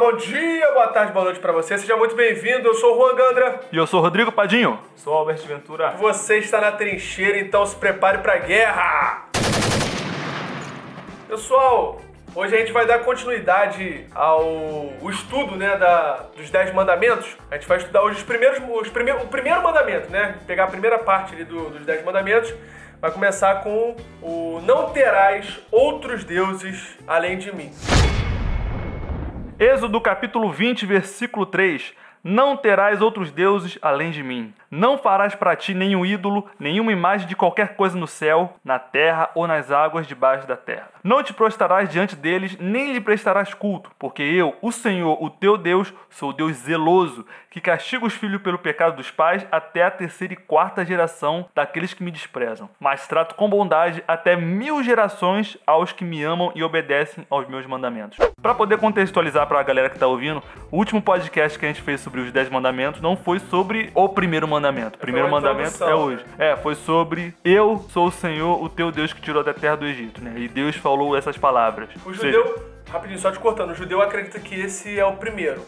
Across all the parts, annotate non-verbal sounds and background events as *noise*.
bom dia, boa tarde, boa noite pra você. Seja muito bem-vindo. Eu sou o Juan Gandra. E eu sou o Rodrigo Padinho. Sou Albert Ventura. Você está na trincheira, então se prepare pra guerra. Pessoal, hoje a gente vai dar continuidade ao o estudo, né, da, dos Dez Mandamentos. A gente vai estudar hoje os primeiros, os prime, o primeiro mandamento, né? Pegar a primeira parte ali do, dos Dez Mandamentos. Vai começar com o Não terás outros deuses além de mim. Êxodo capítulo 20, versículo 3. Não terás outros deuses além de mim. Não farás para ti nenhum ídolo, nenhuma imagem de qualquer coisa no céu, na terra ou nas águas debaixo da terra. Não te prostrarás diante deles, nem lhe prestarás culto, porque eu, o Senhor, o teu Deus, sou Deus zeloso, que castiga os filhos pelo pecado dos pais até a terceira e quarta geração daqueles que me desprezam. Mas trato com bondade até mil gerações aos que me amam e obedecem aos meus mandamentos. Para poder contextualizar para a galera que está ouvindo, o último podcast que a gente fez sobre os dez mandamentos não foi sobre o primeiro mandamento. O primeiro mandamento é hoje. É, foi sobre eu sou o Senhor, o teu Deus que tirou da terra do Egito, né? E Deus falou essas palavras. O judeu, rapidinho, só te cortando, o judeu acredita que esse é o primeiro.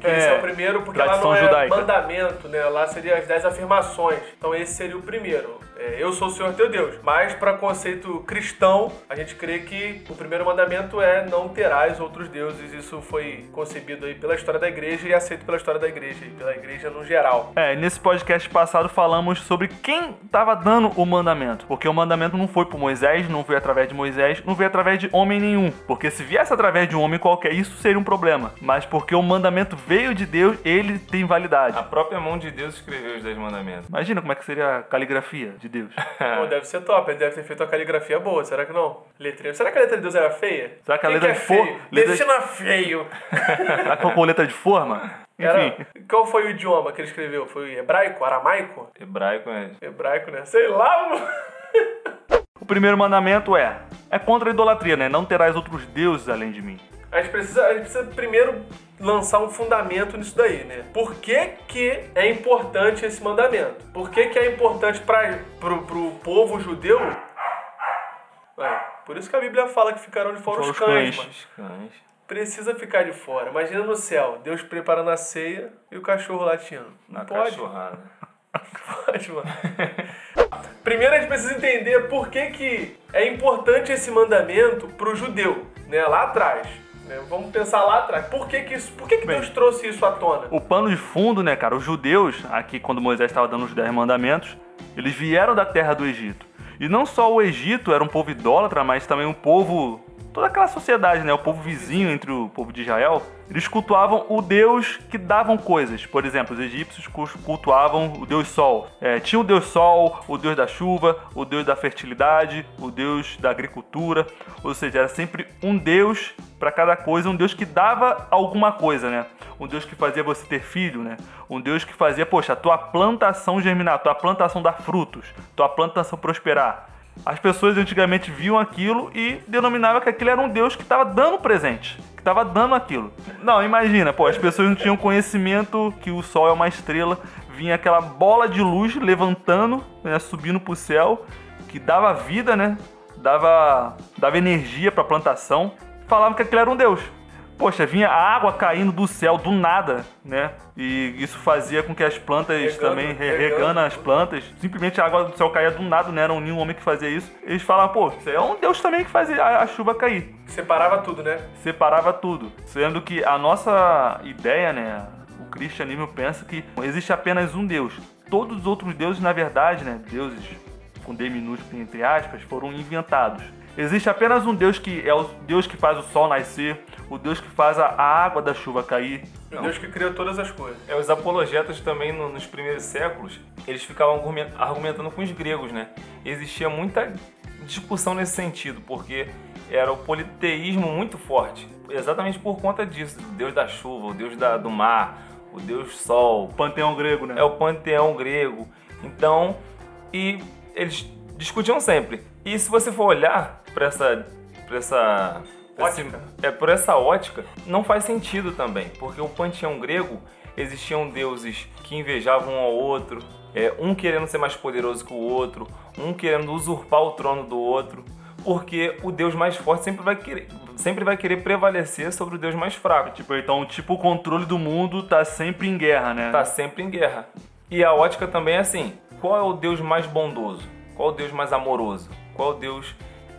Que esse é o primeiro porque lá não é judaica. mandamento, né? Lá seria as dez afirmações. Então esse seria o primeiro. É, eu sou o Senhor teu Deus. Mas para conceito cristão, a gente crê que o primeiro mandamento é não terás outros deuses. Isso foi concebido aí pela história da igreja e aceito pela história da igreja, e pela igreja no geral. É, nesse podcast passado falamos sobre quem estava dando o mandamento. Porque o mandamento não foi por Moisés, não veio através de Moisés, não veio através de homem nenhum. Porque se viesse através de um homem qualquer, isso seria um problema. Mas porque o mandamento veio de Deus, ele tem validade. A própria mão de Deus escreveu os Dez Mandamentos. Imagina como é que seria a caligrafia de Deus. *laughs* Pô, deve ser top, ele deve ter feito uma caligrafia boa, será que não? Letrinha. Será que a letra de Deus era feia? Será que a letra é de for- feio? letra- feio. *laughs* Será que foi com letra de forma? Era, Enfim. qual foi o idioma que ele escreveu? Foi hebraico? Aramaico? Hebraico é. Hebraico, né? Sei lá, mano. *laughs* O primeiro mandamento é: é contra a idolatria, né? Não terás outros deuses além de mim. A gente, precisa, a gente precisa primeiro lançar um fundamento nisso daí, né? Por que, que é importante esse mandamento? Por que, que é importante para pro, pro povo judeu? Ué, por isso que a Bíblia fala que ficarão de fora os os cães, cães. cães. Precisa ficar de fora. Imagina no céu, Deus preparando a ceia e o cachorro latindo. Não Na pode. cachorrada. *laughs* Pode, mano. Primeiro a gente precisa entender por que, que é importante esse mandamento pro judeu, né? Lá atrás. Né? Vamos pensar lá atrás. Por que, que, isso, por que, que Bem. Deus trouxe isso à tona? O pano de fundo, né, cara? Os judeus, aqui quando Moisés estava dando os dez mandamentos, eles vieram da terra do Egito. E não só o Egito era um povo idólatra, mas também um povo. Toda aquela sociedade, né? O povo vizinho entre o povo de Israel. Eles cultuavam o Deus que davam coisas. Por exemplo, os egípcios cu- cultuavam o Deus Sol. É, tinha o Deus Sol, o Deus da chuva, o Deus da fertilidade, o Deus da agricultura. Ou seja, era sempre um Deus para cada coisa, um Deus que dava alguma coisa, né? Um Deus que fazia você ter filho, né? Um Deus que fazia, poxa, a tua plantação germinar, a tua plantação dar frutos, tua plantação prosperar. As pessoas antigamente viam aquilo e denominavam que aquilo era um Deus que estava dando presente, que estava dando aquilo. Não, imagina, pô, as pessoas não tinham conhecimento que o Sol é uma estrela, vinha aquela bola de luz levantando, né, subindo pro céu, que dava vida, né? Dava, dava energia para a plantação. Falavam que aquilo era um Deus. Poxa, vinha a água caindo do céu do nada, né? E isso fazia com que as plantas Regando, também, re- regando. regando as plantas, simplesmente a água do céu caía do nada, não era nenhum homem que fazia isso. Eles falavam, pô, isso aí é um Deus também que fazia a, a chuva cair. Separava tudo, né? Separava tudo. Sendo que a nossa ideia, né? O cristianismo pensa que existe apenas um Deus. Todos os outros deuses, na verdade, né? Deuses com D minúsculo entre aspas, foram inventados. Existe apenas um Deus que é o Deus que faz o sol nascer, o Deus que faz a água da chuva cair. O Deus que criou todas as coisas. É, os apologetas também no- nos primeiros séculos, eles ficavam argumen- argumentando com os gregos, né? Existia muita discussão nesse sentido, porque era o politeísmo muito forte. Exatamente por conta disso, o deus da chuva, o deus da- do mar, o deus sol, O panteão grego, né? é o panteão grego. Então, e eles discutiam sempre. E se você for olhar para essa, pra essa pra esse- Ótica. é por essa ótica, não faz sentido também, porque o panteão grego existiam deuses que invejavam um ao outro, é, um querendo ser mais poderoso que o outro, um querendo usurpar o trono do outro, porque o deus mais forte sempre vai querer, sempre vai querer prevalecer sobre o Deus mais fraco. Tipo, então, tipo, o controle do mundo tá sempre em guerra, né? Tá sempre em guerra. E a ótica também é assim: qual é o Deus mais bondoso? Qual é o Deus mais amoroso? Qual é o Deus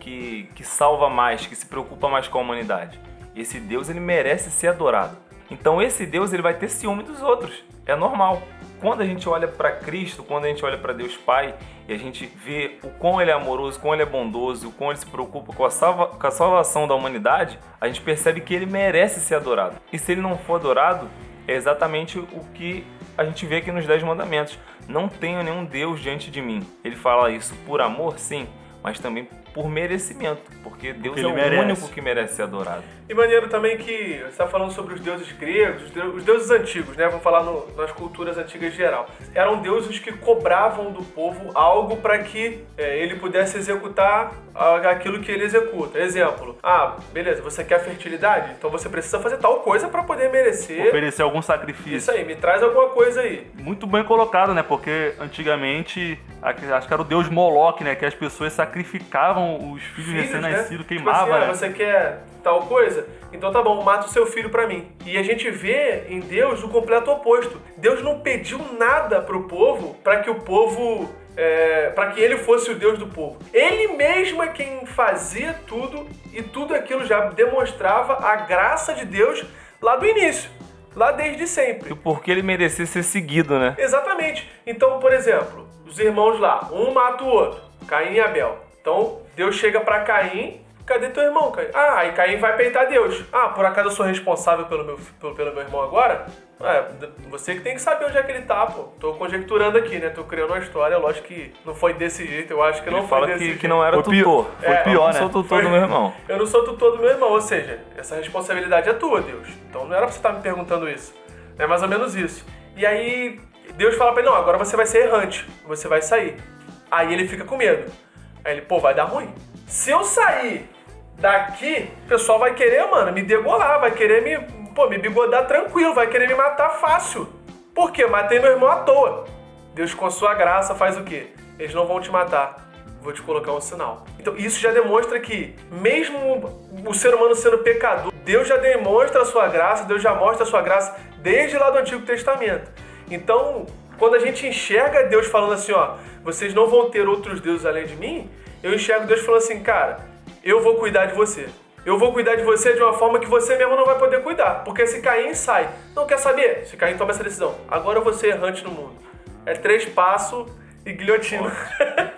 que, que salva mais, que se preocupa mais com a humanidade? Esse Deus ele merece ser adorado. Então esse Deus ele vai ter ciúme dos outros. É normal. Quando a gente olha para Cristo, quando a gente olha para Deus Pai e a gente vê o quão ele é amoroso, o quão ele é bondoso, o quão ele se preocupa com a, salva, com a salvação da humanidade, a gente percebe que ele merece ser adorado. E se ele não for adorado, é exatamente o que a gente vê aqui nos Dez Mandamentos. Não tenho nenhum Deus diante de mim. Ele fala isso por amor, sim, mas também por merecimento, porque Deus Porque é o merece. único que merece ser adorado. E maneiro também que você está falando sobre os deuses gregos, os deu- os deuses antigos, né? Vamos falar no- nas culturas antigas em geral. Eram deuses que cobravam do povo algo para que é, ele pudesse executar aquilo que ele executa. Exemplo, ah, beleza, você quer fertilidade? Então você precisa fazer tal coisa para poder merecer. Oferecer algum sacrifício. Isso aí, me traz alguma coisa aí. Muito bem colocado, né? Porque antigamente, acho que era o deus Moloch, né? Que as pessoas sacrificavam os filhos, Filhos, recém-nascidos, né? Tipo queimavam, assim, ah, né? você quer tal coisa? Então tá bom, mata o seu filho pra mim. E a gente vê em Deus o completo oposto. Deus não pediu nada pro povo para que o povo. É, para que ele fosse o Deus do povo. Ele mesmo é quem fazia tudo e tudo aquilo já demonstrava a graça de Deus lá do início, lá desde sempre. E porque ele merecia ser seguido, né? Exatamente. Então, por exemplo, os irmãos lá, um mata o outro, Caim e Abel. Então, Deus chega pra Caim, cadê teu irmão, Caim? Ah, aí Caim vai peitar Deus. Ah, por acaso eu sou responsável pelo meu, pelo, pelo meu irmão agora? É, d- você que tem que saber onde é que ele tá, pô. Tô conjecturando aqui, né? Tô criando uma história, lógico que não foi desse jeito, eu acho que Ele não foi fala desse que, jeito. que não era Foi tutor. foi É, pior, eu né? não sou tutor Foi- do meu irmão. Eu não sou tutor do meu irmão, ou seja, essa responsabilidade é tua, Deus. Então não era pra você estar me perguntando isso. É mais ou menos isso. E aí, Deus fala pra ele: não, agora você vai ser errante, você vai sair. Aí ele fica com medo. Aí ele, pô, vai dar ruim. Se eu sair daqui, o pessoal vai querer, mano, me degolar, vai querer me, pô, me bigodar tranquilo, vai querer me matar fácil. Por quê? Matei meu irmão à toa. Deus, com sua graça, faz o quê? Eles não vão te matar. Vou te colocar um sinal. Então, isso já demonstra que, mesmo o ser humano sendo pecador, Deus já demonstra a sua graça, Deus já mostra a sua graça desde lá do Antigo Testamento. Então, quando a gente enxerga Deus falando assim, ó, vocês não vão ter outros deuses além de mim, eu enxergo Deus falando assim, cara, eu vou cuidar de você. Eu vou cuidar de você de uma forma que você mesmo não vai poder cuidar. Porque se Caim sai, não quer saber? Se Caim toma essa decisão, agora eu vou ser errante no mundo. É três passos e guilhotina. *laughs*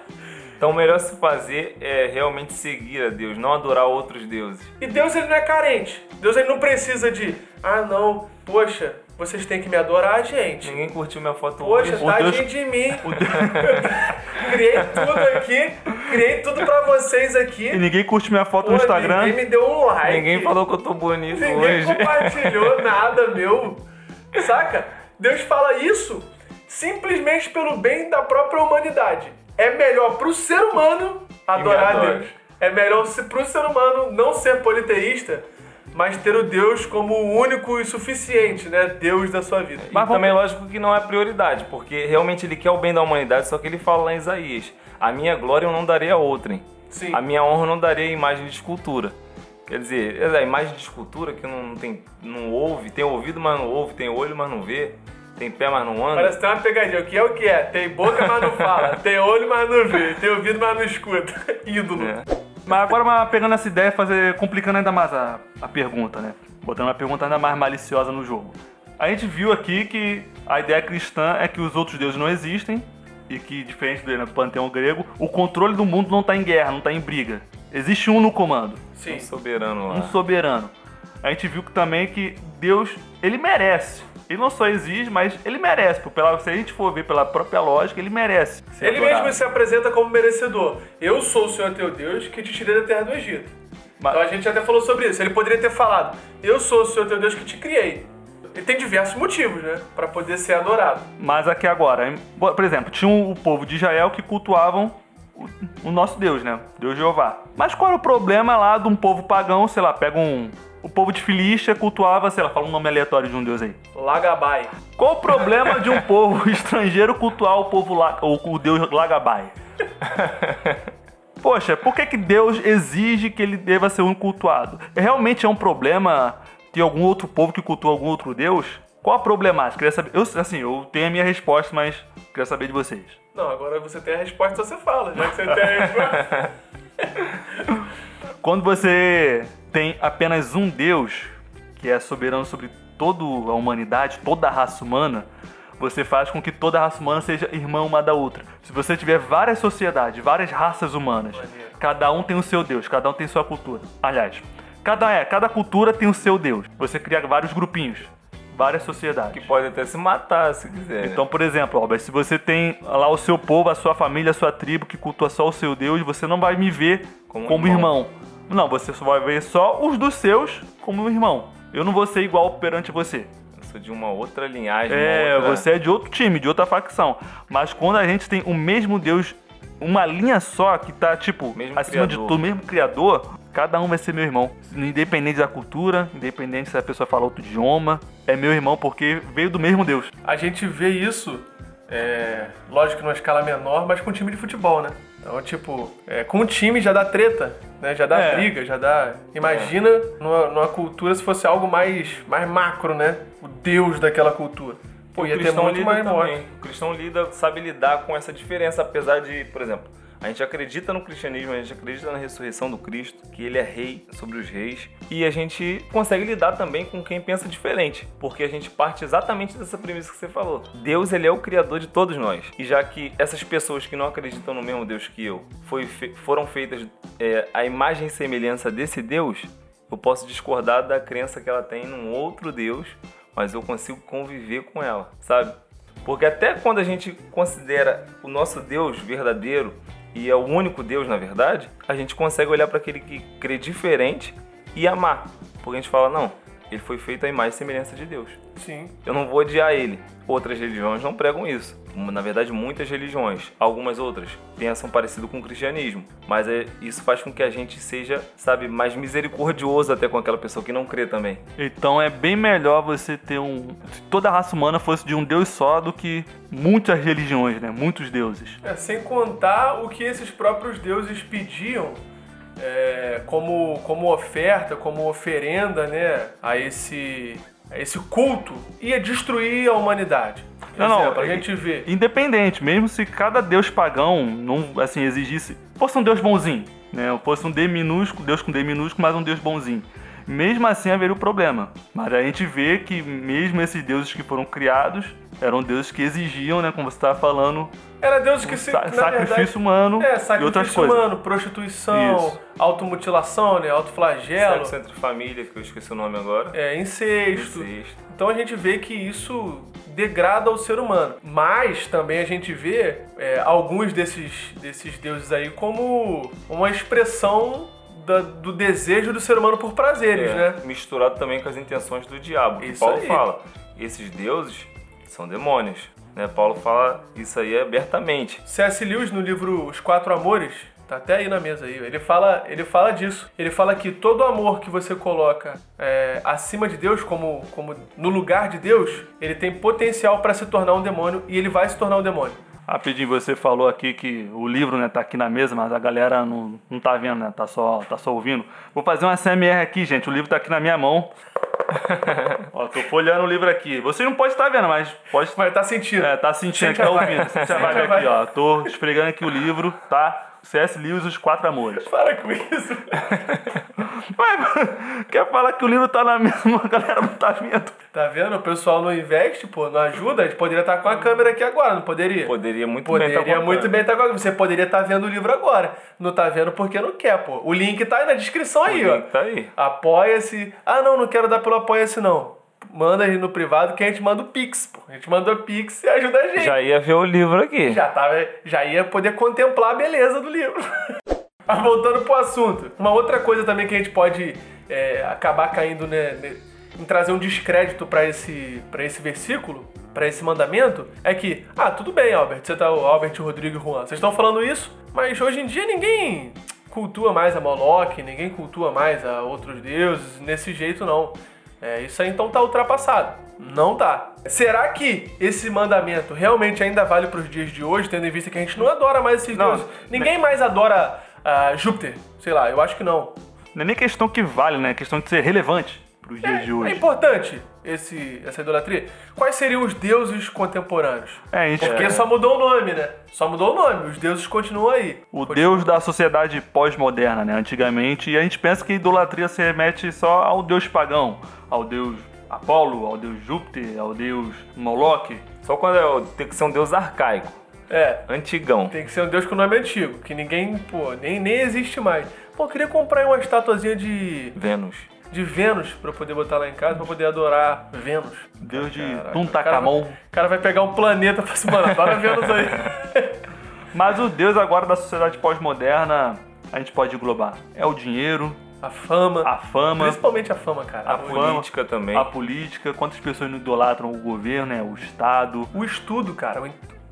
Então o melhor se fazer é realmente seguir a Deus, não adorar outros deuses. E Deus ele não é carente. Deus ele não precisa de, ah não, poxa, vocês têm que me adorar, gente. Ninguém curtiu minha foto Poxa, hoje. tadinho Deus- de mim. *laughs* *laughs* criei tudo aqui, criei tudo pra vocês aqui. E ninguém curte minha foto Pô, no Instagram. Ninguém me deu um like. Ninguém falou que eu tô bonito Ninguém hoje. compartilhou *laughs* nada, meu. Saca? Deus fala isso simplesmente pelo bem da própria humanidade. É melhor pro ser humano adorar. Deus. É melhor pro ser humano não ser politeísta, mas ter o Deus como o único e suficiente, né? Deus da sua vida. E Mas vamos- também lógico que não é prioridade, porque realmente ele quer o bem da humanidade, só que ele fala lá em Isaías: A minha glória eu não darei a outrem. Sim. A minha honra eu não darei a imagem de escultura. Quer dizer, a imagem de escultura que não tem, não ouve, tem ouvido, mas não ouve, tem olho, mas não vê, tem pé, mas não anda. Parece que tem uma pegadinha. O que é o que é? Tem boca, mas não fala. *laughs* Tem olho, mas não vê. Tem ouvido, mas não escuta. *laughs* Ídolo. É. Mas agora, mas pegando essa ideia, fazer, complicando ainda mais a, a pergunta, né? Botando uma pergunta ainda mais maliciosa no jogo. A gente viu aqui que a ideia cristã é que os outros deuses não existem e que, diferente do, né, panteão grego, o controle do mundo não está em guerra, não está em briga. Existe um no comando, Sim. Um soberano lá. um soberano. A gente viu também que Deus, ele merece. Ele não só exige, mas ele merece. Pela, se a gente for ver pela própria lógica, ele merece. ser Ele adorado. mesmo se apresenta como merecedor. Eu sou o Senhor teu Deus que te tirei da terra do Egito. Mas- Então a gente até falou sobre isso. Ele poderia ter falado: Eu sou o Senhor teu Deus que te criei. Ele tem diversos motivos, né? Pra poder ser adorado. Mas aqui agora, por exemplo, tinha um- o povo de Israel que cultuavam o, o nosso Deus, né? Deus Jeová. Mas qual era o problema lá de um povo pagão, sei lá, pega um. O povo de Filístia cultuava, sei lá, fala um nome aleatório de um deus aí. Lagabai. Qual o problema de um povo *laughs* estrangeiro cultuar o povo lá, ou o deus Lagabai? Poxa, por que, que Deus exige que ele deva ser um cultuado? Realmente é um problema ter algum outro povo que cultua algum outro Deus? Qual a problemática? Queria saber. Eu, assim, eu tenho a minha resposta, mas queria saber de vocês. Não, agora você tem a resposta, você fala, já que você tem a resposta. *laughs* Quando você tem apenas um Deus, que é soberano sobre toda a humanidade, toda a raça humana, você faz com que toda a raça humana seja irmã uma da outra. Se você tiver várias sociedades, várias raças humanas, cada um tem o seu Deus, cada um tem sua cultura. Aliás, cada, é, cada cultura tem o seu Deus. Você cria vários grupinhos, várias sociedades. Que pode até se matar se quiser. Então, por exemplo, Albert, se você tem lá o seu povo, a sua família, a sua tribo que cultua só o seu Deus, você não vai me ver como, Como irmão. irmão. Não, você só vai ver só os dos seus como irmão. Eu não vou ser igual perante você. Eu sou de uma outra linhagem. É, outra... você é de outro time, de outra facção. Mas quando a gente tem o mesmo Deus, uma linha só que tá, tipo, Mesmo acima de criador. tudo, mesmo criador, cada um vai ser meu irmão. Independente da cultura, independente se a pessoa fala outro idioma, é meu irmão porque veio do mesmo Deus. A gente vê isso, é, lógico que numa escala menor, mas com time de futebol, né? Então, tipo, é, com o time já dá treta, né? Já dá É. briga, já dá. Imagina numa, numa cultura se fosse algo mais, mais macro, né? O deus daquela cultura. Pô, o ia ter muito lida mais morte. O cristão lida, sabe lidar com essa diferença, apesar de, por exemplo, a gente acredita no cristianismo, a gente acredita na ressurreição do Cristo, que ele é rei sobre os reis, e a gente consegue lidar também com quem pensa diferente, porque a gente parte exatamente dessa premissa que você falou. Deus, ele é o criador de todos nós. E já que essas pessoas que não acreditam no mesmo Deus que eu fe- foram feitas é, a imagem e semelhança desse Deus, eu posso discordar da crença que ela tem num outro Deus, mas eu consigo conviver com ela, sabe? Porque até quando a gente considera o nosso Deus verdadeiro e é o único Deus na verdade, a gente consegue olhar para aquele que crê diferente e amar. Porque a gente fala, não, ele foi feito à imagem e semelhança de Deus. Sim. Eu não vou odiar ele. Outras religiões não pregam isso. Na verdade, muitas religiões, algumas outras, pensam parecido com o cristianismo. Mas é, isso faz com que a gente seja, sabe, mais misericordioso até com aquela pessoa que não crê também. Então é bem melhor você ter um. Se toda a raça humana fosse de um Deus só do que muitas religiões, né? Muitos deuses. É, sem contar o que esses próprios deuses pediam é, como, como oferta, como oferenda, né, a esse, a esse culto, ia destruir a humanidade. Não, não, a é- gente vê. Independente, mesmo se cada deus pagão não assim exigisse, fosse um deus bonzinho, né? Fosse um D minúsculo, deus com D minúsculo, mas um deus bonzinho. Mesmo assim haveria o problema. Mas a gente vê que mesmo esses deuses que foram criados eram deuses que exigiam, né, como você estava falando, Era Deus que um se. sa- na sacrifício verdade, humano É, e outras sacrifício coisas. humano, prostituição, Isso. automutilação, né? Autoflagelo, Sexo entre família, que eu esqueci o nome agora. é, incesto. Incesto. Então a gente vê que isso degrada o ser humano. Mas também a gente vê é, alguns desses, desses deuses aí como uma expressão da- do desejo do ser humano por prazeres, É, né? Misturado também com as intenções do diabo. que Isso Paulo aí. fala, esses deuses são demônios. Né? Paulo fala isso aí abertamente. C.S. Lewis, no livro Os Quatro Amores, tá até aí na mesa aí, ele fala, ele fala disso. Ele fala que todo amor que você coloca é, acima de Deus, como, como no lugar de Deus, ele tem potencial para se tornar um demônio e ele vai se tornar um demônio. Rapidinho, você falou aqui que o livro, né, tá aqui na mesa, mas a galera não, não tá vendo, né? Tá só, tá só ouvindo. Vou fazer uma CMR aqui, gente. O livro tá aqui na minha mão. *laughs* Ó, tô folheando o livro aqui. Você não pode estar vendo, mas pode. Mas tá sentindo. É, tá sentindo, Sente tá ouvindo. Sente a vibe aqui, ó. Tô esfregando aqui o livro, tá? C.S. Lewis, Os Quatro Amores. *laughs* Para com isso. Ué, quer falar que o livro tá na mesma, *laughs* a galera não tá vendo. Tá vendo? O pessoal não investe, pô, não ajuda. A gente poderia estar com a câmera aqui agora, não poderia? Poderia muito bem Poderia estar muito bem estar agora. Você poderia estar vendo o livro agora. Não tá vendo porque não quer, pô. O link tá aí na descrição aí, ó. Tá aí. Apoia-se. Ah, não, não quero dar pelo apoia-se, não. Manda aí no privado que a gente manda o Pix, pô. A gente manda o Pix e ajuda a gente. Já ia ver o livro aqui. Já, tava, já ia poder contemplar a beleza do livro. *laughs* Mas voltando pro assunto. Uma outra coisa também que a gente pode é, acabar caindo né, em trazer um descrédito pra esse, pra esse versículo, pra esse mandamento, é que, ah, tudo bem, Albert, você tá o Albert, o Rodrigo e o Juan, vocês estão falando isso, mas hoje em dia ninguém cultua mais a Moloch, ninguém cultua mais a outros deuses, nesse jeito não. É, isso aí então tá ultrapassado. Não tá. Será que esse mandamento realmente ainda vale pros dias de hoje, tendo em vista que a gente não adora mais esses Não, deuses? Ninguém mais adora a Júpiter, sei lá, eu acho que não. Não é nem questão que vale, né? É questão de ser relevante pros dias de É hoje. importante esse, essa idolatria. Quais seriam os deuses contemporâneos? É, a gente- Porque é. só mudou o nome, né? Só mudou o nome, os deuses continuam aí. O Continu- deus da sociedade pós-moderna, né? Antigamente, e a gente pensa que idolatria se remete só ao deus pagão, ao deus Apolo, ao deus Júpiter, ao deus Moloch. Só quando é, tem que ser um deus arcaico, É, antigão. tem que ser um deus com nome antigo, que ninguém, pô, nem, nem existe mais. Pô, eu queria comprar uma estatuazinha de, Vênus. De Vênus pra eu poder botar lá em casa, pra poder adorar Vênus. Deus de Caraca, Tuntakamon. O cara, o cara vai pegar um planeta pra se mano, adora Vênus aí. *laughs* Mas o deus agora da sociedade pós-moderna, a gente pode englobar. É o dinheiro, A fama. a fama, Principalmente a fama, cara. A A fama, política também. a política, quantas pessoas não idolatram o governo, né? O Estado. O estudo, cara,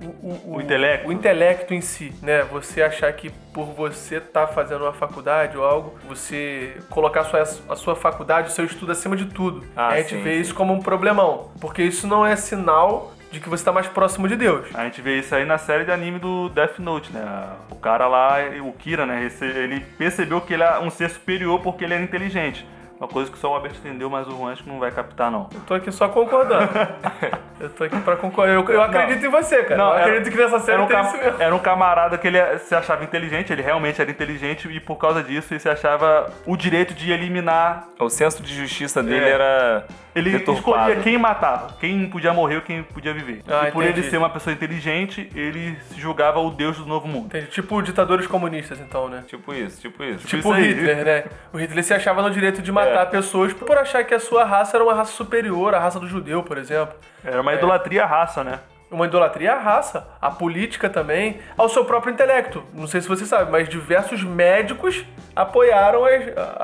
o, o, O intelecto. O intelecto em si, né? Você achar que por você estar fazendo uma faculdade ou algo, você colocar a sua, a sua faculdade, o seu estudo acima de tudo. Ah, a gente sim, vê sim. isso como um problemão. Porque isso não é sinal de que você está mais próximo de Deus. A gente vê isso aí na série de anime do Death Note, né? O cara lá, o Kira, né? Ele percebeu que ele é um ser superior porque ele era inteligente. Uma coisa que só o Albert entendeu, mas o Juan acho que não vai captar, não. Eu tô aqui só concordando. *laughs* eu tô aqui pra concordar. Eu, eu acredito em você, cara. eu era- acredito que nessa série era um, tem isso mesmo. era um camarada que ele se achava inteligente, ele realmente era inteligente, e por causa disso ele se achava o direito de eliminar. O senso de justiça dele É. era Ele deturpado. escolhia quem matava, quem podia morrer ou quem podia viver. Ah, e por entendi. ele ser uma pessoa inteligente, ele se julgava o deus do novo mundo. Entendi. Tipo ditadores comunistas, então, né? Tipo isso, tipo isso. Tipo Tipo isso aí. Hitler, né? O Hitler se achava no direito de matar É. pessoas por achar que a sua raça era uma raça superior, a raça do judeu, por exemplo. Era uma idolatria à raça, né? Uma idolatria à raça, à política também, ao seu próprio intelecto. Não sei se você sabe, mas diversos médicos apoiaram a,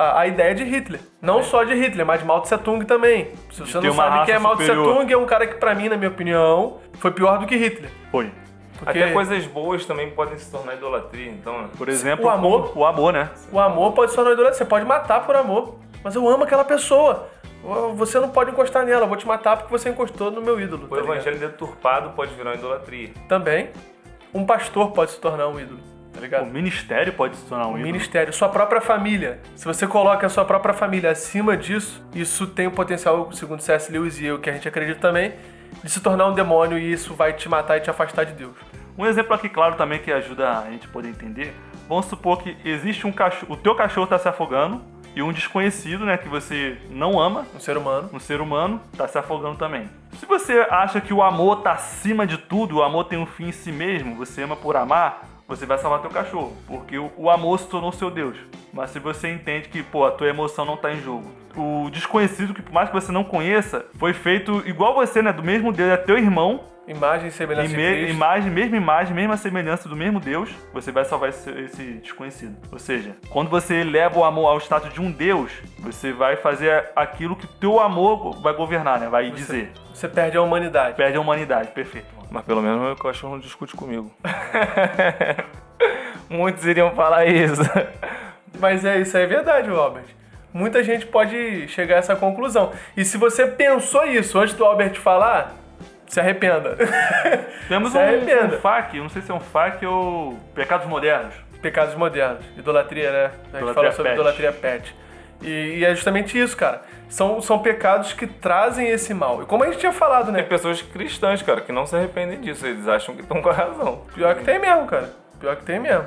a- a ideia de Hitler. Não só de Hitler, mas de Mao Tse Tung também. Se você ter não sabe quem é Mao Tse. Tung, é um cara que, pra mim, na minha opinião, foi pior do que Hitler. Foi. Porque Até coisas boas também podem se tornar idolatria, então. né? Por exemplo, O amor. O amor, né? o amor pode se tornar idolatria. Você pode matar por amor. Mas eu amo aquela pessoa. Você não pode encostar nela. Eu vou te matar porque você encostou no meu ídolo. O tá ligado? evangelho deturpado pode virar uma idolatria. Também. Um pastor pode se tornar um ídolo. Tá O ligado? ministério pode se tornar um O ídolo. ministério, sua própria família. Se você coloca a sua própria família acima disso, isso tem o potencial, segundo C.S. Lewis e eu, que a gente acredita também, de se tornar um demônio e isso vai te matar e te afastar de Deus. Um exemplo aqui claro também que ajuda a gente poder entender. Vamos supor que existe um cachorro, o teu cachorro está se afogando e um desconhecido, né, que você não ama, Um ser humano. um ser humano, está se afogando também. Se você acha que o amor está acima de tudo, o amor tem um fim em si mesmo, você ama por amar, você vai salvar teu cachorro, porque o, o amor se tornou seu Deus. Mas se você entende que, pô, a tua emoção não está em jogo, o desconhecido, que por mais que você não conheça, foi feito igual você, né, do mesmo Deus, é teu irmão, Imagem e semelhança e de Cristo. imagem, mesma imagem, mesma semelhança do mesmo Deus, você vai salvar esse, esse desconhecido. Ou seja, quando você eleva o amor ao status de um Deus, você vai fazer aquilo que teu amor vai governar, né? Vai dizer. Você perde a humanidade. Perde a humanidade, perfeito. Mas pelo menos meu cachorro não discute comigo. *laughs* Muitos iriam falar isso. *laughs* Mas é isso aí é verdade, Albert. Muita gente pode chegar a essa conclusão. E se você pensou isso antes do Albert falar, se arrependa. *laughs* Temos Se um, arrependa. um FAQ, não sei se é um FAQ ou Pecados Modernos. Pecados modernos. Idolatria, né? A gente Idolatria fala sobre pet. idolatria pet. E, e é justamente isso, cara. São, são pecados que trazem esse mal. E como a gente tinha falado, né? Tem pessoas cristãs, cara, que não se arrependem disso. Eles acham que estão com a razão. Pior que tem mesmo, cara. Pior que tem mesmo.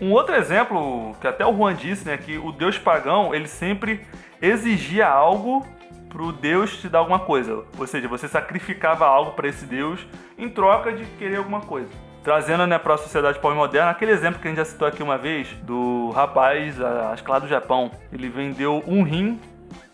Um outro exemplo, que até o Juan disse, né, que o deus pagão, ele sempre exigia algo pro deus te dar alguma coisa. Ou seja, você sacrificava algo para esse deus em troca de querer alguma coisa. Trazendo né, para a sociedade pós-moderna, aquele exemplo que a gente já citou aqui uma vez, do rapaz, acho que lá do Japão, ele vendeu um rim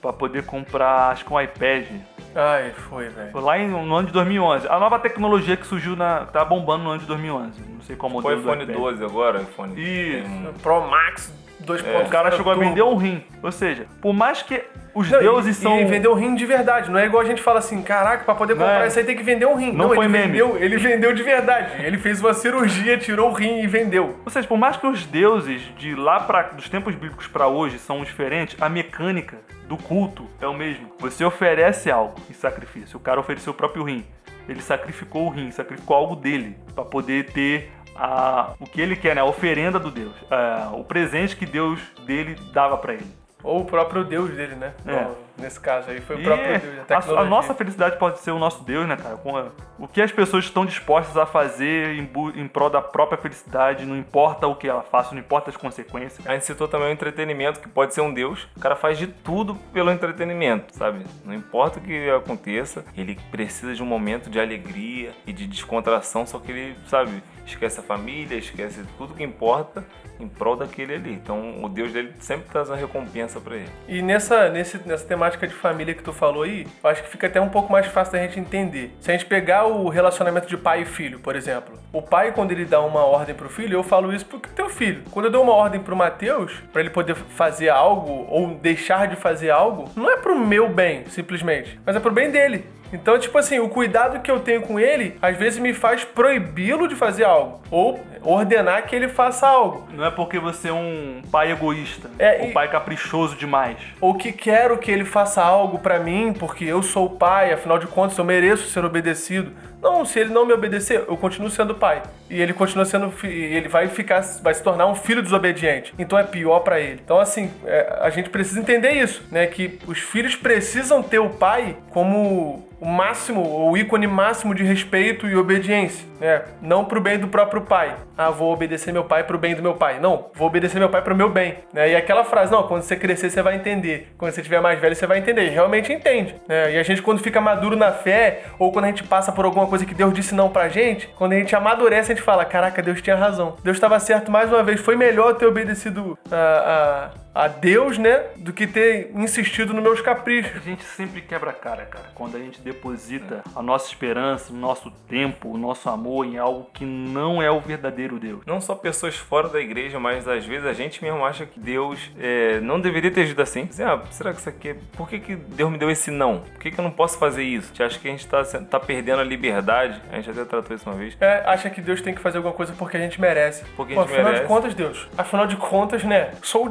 para poder comprar, acho que um iPad. Ai, foi, velho. Foi lá em- no ano de 2011. A nova tecnologia que surgiu na. tá bombando no ano de 2011. Não sei qual Foi modelo. do iPhone iPad. 12 agora, iPhone. Isso. um- Pro Max 2.0. O cara chegou a vender um rim. Ou seja, por mais que os Não, deuses e, são. E vendeu um rim de verdade. Não é igual a gente fala assim, caraca, pra poder comprar é. isso aí tem que vender um rim. Não Não, foi ele meme. vendeu, ele vendeu de verdade. Ele fez uma cirurgia, tirou o rim e vendeu. Ou seja, por mais que os deuses de lá para dos tempos bíblicos para hoje são diferentes, a mecânica do culto é o mesmo. Você oferece algo em sacrifício. O cara ofereceu o próprio rim. Ele sacrificou o rim, sacrificou algo dele para poder ter a, o que ele quer, né? A oferenda do Deus. É, o presente que Deus dele dava para ele. Ou o próprio Deus dele, né? É. Bom, Nesse caso aí, foi o E próprio Deus, a a, tecnologia. a nossa felicidade pode ser o nosso Deus, né, cara? Com a- o que as pessoas estão dispostas a fazer em, em prol da própria felicidade, não importa o que ela faça, não importa as consequências. A gente citou também o entretenimento, que pode ser um deus. O cara faz de tudo pelo entretenimento, sabe? Não importa o que aconteça, ele precisa de um momento de alegria e de descontração, só que ele, sabe, esquece a família, esquece tudo que importa em prol daquele ali. Então o deus dele sempre traz uma recompensa pra ele. E nessa, nesse, nessa temática de família que tu falou aí, eu acho que fica até um pouco mais fácil da gente entender. Se a gente pegar o relacionamento de pai e filho, por exemplo. O pai, quando ele dá uma ordem pro filho, eu falo isso pro teu filho. Quando eu dou uma ordem pro Mateus, pra ele poder fazer algo ou deixar de fazer algo, não é pro meu bem, simplesmente, mas é pro bem dele. Então, tipo assim, o cuidado que eu tenho com ele, às vezes me faz proibi-lo de fazer algo. Ou ordenar que ele faça algo. Não é porque você é um pai egoísta, É, um pai caprichoso demais. ou que quero que ele faça algo pra mim porque eu sou o pai, afinal de contas eu mereço ser obedecido. Não, se ele não me obedecer, eu continuo sendo pai. E ele continua sendo ele vai ficar vai se tornar um filho desobediente. Então é pior pra ele. Então assim, é, a gente precisa entender isso, né, que os filhos precisam ter o pai como o máximo, o ícone máximo de respeito e obediência, né? Não pro bem do próprio pai. Ah, vou obedecer meu pai pro bem do meu pai. Não, vou obedecer meu pai pro meu bem, né? E aquela frase, não, quando você crescer você vai entender. Quando você tiver mais velho você vai entender. E realmente entende, né? E a gente quando fica maduro na fé, ou quando a gente passa por alguma coisa que Deus disse não pra gente, quando a gente amadurece, a gente fala, caraca, Deus tinha razão. Deus estava certo mais uma vez. Foi melhor ter obedecido a, a, a Deus, né? Do que ter insistido nos meus caprichos. A gente sempre quebra a cara, cara, quando a gente deposita a nossa esperança, o nosso tempo, o nosso amor em algo que não é o verdadeiro Deus. Não só pessoas fora da igreja, mas às vezes a gente mesmo acha que Deus é, não deveria ter agido assim. Dizer, ah, será que isso aqui. é- Por que, que Deus me deu esse não? Por que, que eu não posso fazer isso? A gente acha que a gente tá, tá perdendo a liberdade. A gente até tratou isso uma vez. É, acha que Deus tem que fazer alguma coisa porque a gente merece. Porque a Pô, gente afinal merece. de contas, Deus. Afinal de contas, né? Sou o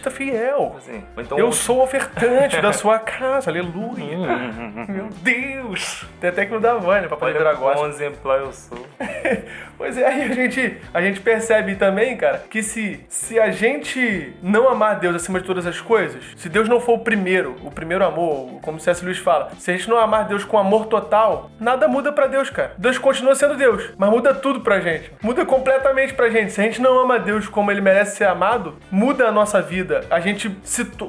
dizimista fiel. Assim, então, Eu sou ofertante da sua casa, aleluia. Hum, Meu Deus! Tem até que mudar a voz, né? Pra poder virar Olha gospel. quão exemplar eu sou. *laughs* Pois é, aí a gente, a gente percebe também, cara, que se, se a gente não amar Deus acima de todas as coisas, se Deus não for o primeiro, o primeiro amor, como o C.S. Lewis fala, se a gente não amar Deus com amor total, nada muda pra Deus, cara. Deus continua sendo Deus, mas muda tudo pra gente. Muda completamente pra gente. Se a gente não ama Deus como ele merece ser amado, muda a nossa vida. A gente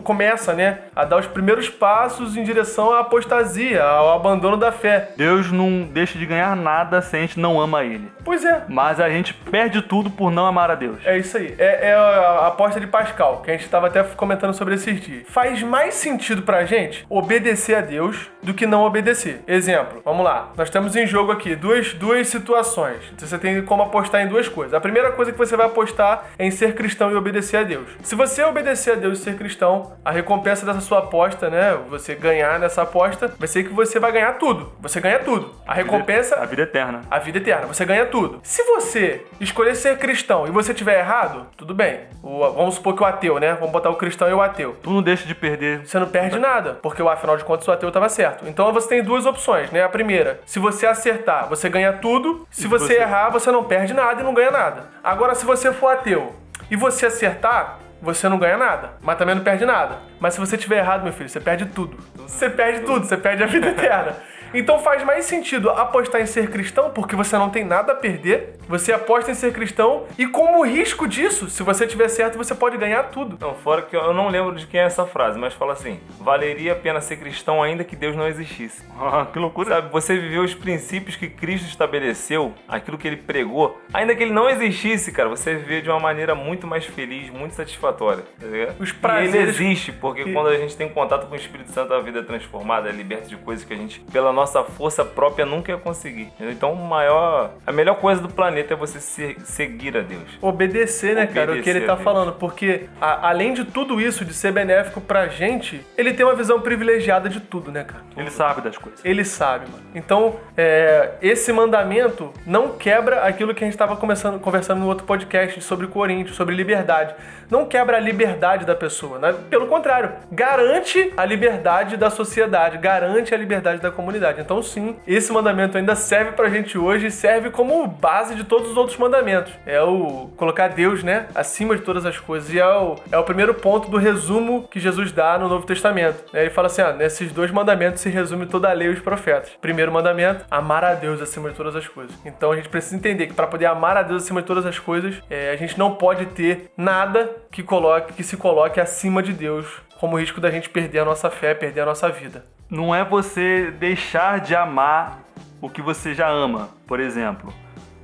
começa, né, a dar os primeiros passos em direção à apostasia, ao abandono da fé. Deus não deixa de ganhar nada se a gente não ama Ele. Pois é, Mas a gente perde tudo por não amar a Deus. É isso aí. É, é a aposta de Pascal, que a gente estava até comentando sobre esses dias. Faz mais sentido pra gente obedecer a Deus do que não obedecer. Exemplo, vamos lá. Nós temos em jogo aqui duas, duas situações. Você tem como apostar em duas coisas. A primeira coisa que você vai apostar é em ser cristão e obedecer a Deus. Se você obedecer a Deus e ser cristão, a recompensa dessa sua aposta, né? Você ganhar nessa aposta, vai ser que você vai ganhar tudo. Você ganha tudo. A recompensa A vida eterna. a vida eterna, você ganha tudo. Se você escolher ser cristão e você tiver errado, tudo bem. O- vamos supor que o ateu, né? Vamos botar o cristão e o ateu. Tu não deixa de perder. Você não perde nada, porque afinal de contas o ateu estava certo. Então você tem duas opções, né? A primeira, se você acertar, você ganha tudo. Se você, você- errar, você não perde nada e não ganha nada. Agora, se você for ateu e você acertar, você não ganha nada, mas também não perde nada. Mas se você tiver errado, meu filho, você perde tudo. Você perde tudo, você perde a vida *laughs* eterna. Então faz mais sentido apostar em ser cristão, porque você não tem nada a perder. Você aposta em ser cristão e como risco disso, se você tiver certo, você pode ganhar tudo. Não, fora que eu não lembro de quem é essa frase, mas fala assim: valeria a pena ser cristão ainda que Deus não existisse. *laughs* Ah, que loucura. Sabe, você viveu os princípios que Cristo estabeleceu, aquilo que ele pregou, ainda que ele não existisse, cara, você viveu de uma maneira muito mais feliz, muito satisfatória. Tá? Os E prazeres ele existe, porque que- quando a gente tem contato com o Espírito Santo, a vida é transformada, é liberta de coisas que a gente, pela nossa força própria, nunca ia conseguir. entendeu? Então, maior, a melhor coisa do planeta é você se- seguir a Deus. Obedecer, né, cara, o que Obedecer ele tá falando. Porque, a- além de tudo isso, de ser benéfico pra gente, ele tem uma visão privilegiada de tudo, né, cara? Ele sabe das coisas. Ele sabe, mano. Então, é, esse mandamento não quebra aquilo que a gente estava conversando no outro podcast sobre Coríntios, sobre liberdade. Não quebra a liberdade da pessoa, né? Pelo contrário, garante a liberdade da sociedade, garante a liberdade da comunidade. Continuidade. Então, sim, esse mandamento ainda serve pra gente hoje e serve como base de todos os outros mandamentos. É o colocar Deus, né, acima de todas as coisas. E é o, é o primeiro ponto do resumo que Jesus dá no Novo Testamento. Ele fala assim: ah, nesses dois mandamentos se resume toda a lei e os profetas. Primeiro mandamento, amar a Deus acima de todas as coisas. Então a gente precisa entender que para poder amar a Deus acima de todas as coisas, é, a gente não pode ter nada que coloque que se coloque acima de Deus, como risco da gente perder a nossa fé, perder a nossa vida. Não é você deixar de amar o que você já ama. Por exemplo,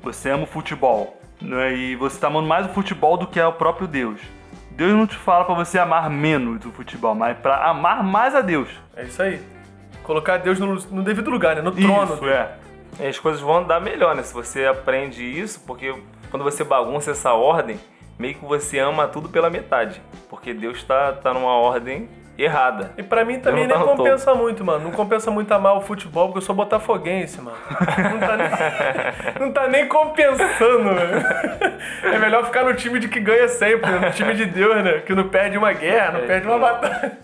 você ama o futebol né, e você está amando mais o futebol do que é o próprio Deus. Deus não te fala para você amar menos o futebol, mas para amar mais a Deus. É isso aí. Colocar Deus no, no devido lugar, né? No trono. Isso, é. E as coisas vão andar melhor, né? Se você aprende isso, porque quando você bagunça essa ordem, meio que você ama tudo pela metade. Porque Deus tá, tá numa ordem errada. E pra mim também nem compensa muito, mano. Não compensa muito amar o futebol, porque eu sou botafoguense, mano. Não tá nem, *laughs* não tá nem compensando, velho. É melhor ficar no time de que ganha sempre, no time de Deus, né? Que não perde uma guerra, não perde uma batalha.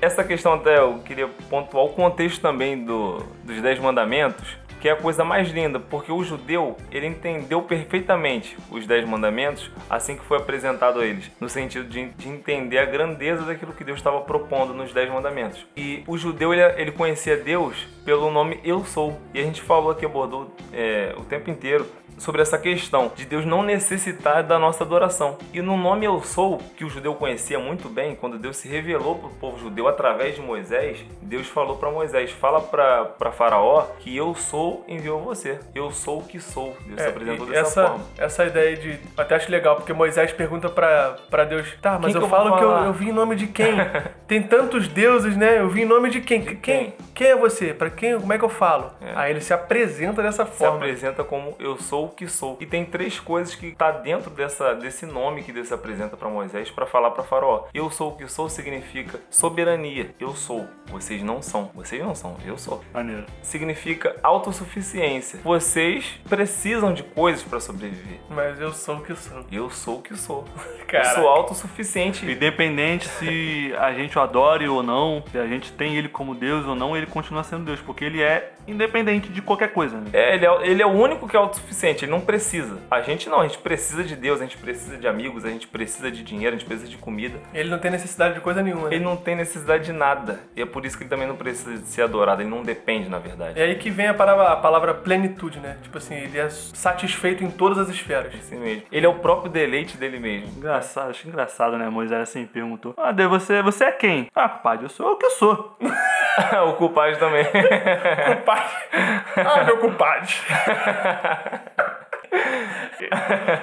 Essa questão até eu queria pontuar o contexto também do, dos Dez Mandamentos, que é a coisa mais linda, porque o judeu, ele entendeu perfeitamente os Dez Mandamentos assim que foi apresentado a eles, no sentido de, de entender a grandeza daquilo que Deus estava propondo nos Dez Mandamentos. E o judeu, ele, ele conhecia Deus pelo nome Eu Sou. E a gente falou aqui, abordou é, o tempo inteiro, sobre essa questão de Deus não necessitar da nossa adoração. E no nome Eu Sou, que o judeu conhecia muito bem, quando Deus se revelou para o povo judeu através de Moisés, Deus falou para Moisés: fala para Faraó que eu sou enviou você. Eu sou o que sou. Deus se É, apresentou e dessa essa, forma. essa ideia de. Até acho legal, porque Moisés pergunta pra Deus: Tá, mas eu eu falo que eu, falar?" eu vim em nome de quem? *laughs* Tem tantos deuses, né? Eu vim em nome de quem? De quem? quem? Quem é você? Pra quem? Como é que eu falo? É. Aí ele se apresenta dessa Se forma. apresenta como eu sou o que sou. E tem três coisas que tá dentro dessa, desse nome que Deus se apresenta para Moisés para falar para Faraó. Eu sou o que sou significa soberania. Eu sou. Vocês não são. Vocês não são. Eu sou. Maneiro. significa autossuficiência. Vocês precisam de coisas para sobreviver. Mas eu sou o que sou. Eu sou o que sou. Cara. *laughs* Eu sou autossuficiente. Independente se a gente o adore ou não, se a gente tem ele como Deus ou não, ele continua sendo Deus, porque ele é independente de qualquer coisa. Né? É, ele, é, ele é o único que é autossuficiente, ele não precisa. A gente não, a gente precisa de Deus, a gente precisa de amigos, a gente precisa de dinheiro, a gente precisa de comida. Ele não tem necessidade de coisa nenhuma. Né? Ele não tem necessidade de nada. E é por isso que ele também não precisa de ser adorado, ele não depende, na verdade. É aí que vem a palavra, a palavra plenitude, né? Tipo assim, ele é satisfeito em todas as esferas. Assim mesmo. Ele é o próprio deleite dele mesmo. Engraçado, acho engraçado, né? Moisés assim perguntou: Ah, Deus, você, você é quem? Ah, compadre, eu sou o que eu sou. *laughs* *laughs* o culpado também. Compadre. Ah, meu compadre.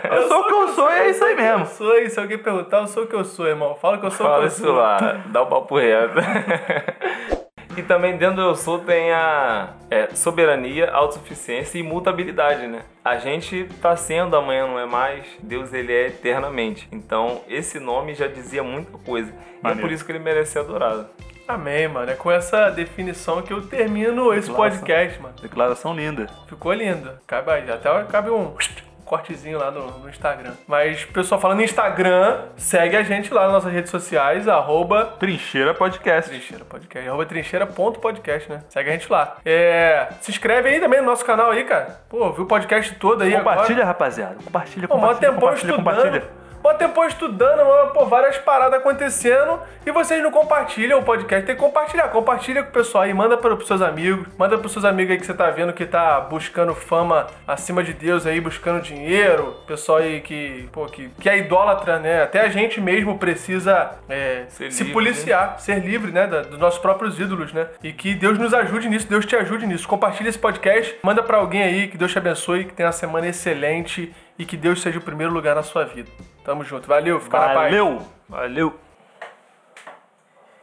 Eu sou o que eu sou e é isso aí Eu mesmo. sou, e se alguém perguntar, eu sou o que eu sou, irmão. Fala que eu sou o que Fala eu isso sou. lá, dá o papo reto. *laughs* e também dentro do Eu Sou tem a é, soberania, autossuficiência e imutabilidade, né? A gente tá sendo, amanhã não é mais, Deus ele é eternamente. Então esse nome já dizia muita coisa. E é Maneiro. por isso que ele merece ser adorado. Amém, mano. É com essa definição que eu termino esse podcast, mano. Declaração linda. Ficou lindo. Cabe, aí, até cabe um *tsk* cortezinho lá no, no Instagram. Mas, pessoal, falando em Instagram, segue a gente lá nas nossas redes sociais, arroba Trincheira Podcast. Trincheira Podcast, arroba trincheira.podcast, né? Segue a gente lá. É, se inscreve aí também no nosso canal aí, cara. Pô, viu o podcast todo aí Compartilha, agora. rapaziada. Compartilha, Pô, compartilha, tempão compartilha, estudando. compartilha. Mó tempão estudando, pô, várias paradas acontecendo e vocês não compartilham o podcast. Tem que compartilhar. Compartilha com o pessoal aí, manda para os seus amigos, manda pros seus amigos aí que você tá vendo que tá buscando fama acima de Deus aí, buscando dinheiro. Pessoal aí que, pô, que, que é idólatra, né? Até a gente mesmo precisa é, se livre, policiar, ser livre, né? da- dos nossos próprios ídolos, né? E que Deus nos ajude nisso, Deus te ajude nisso. Compartilha esse podcast, manda pra alguém aí, que Deus te abençoe, que tenha uma semana excelente e que Deus seja o primeiro lugar na sua vida. Tamo junto. Valeu, fica na paz. Valeu! Valeu!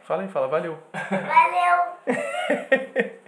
Fala aí, fala, valeu. Valeu! *laughs*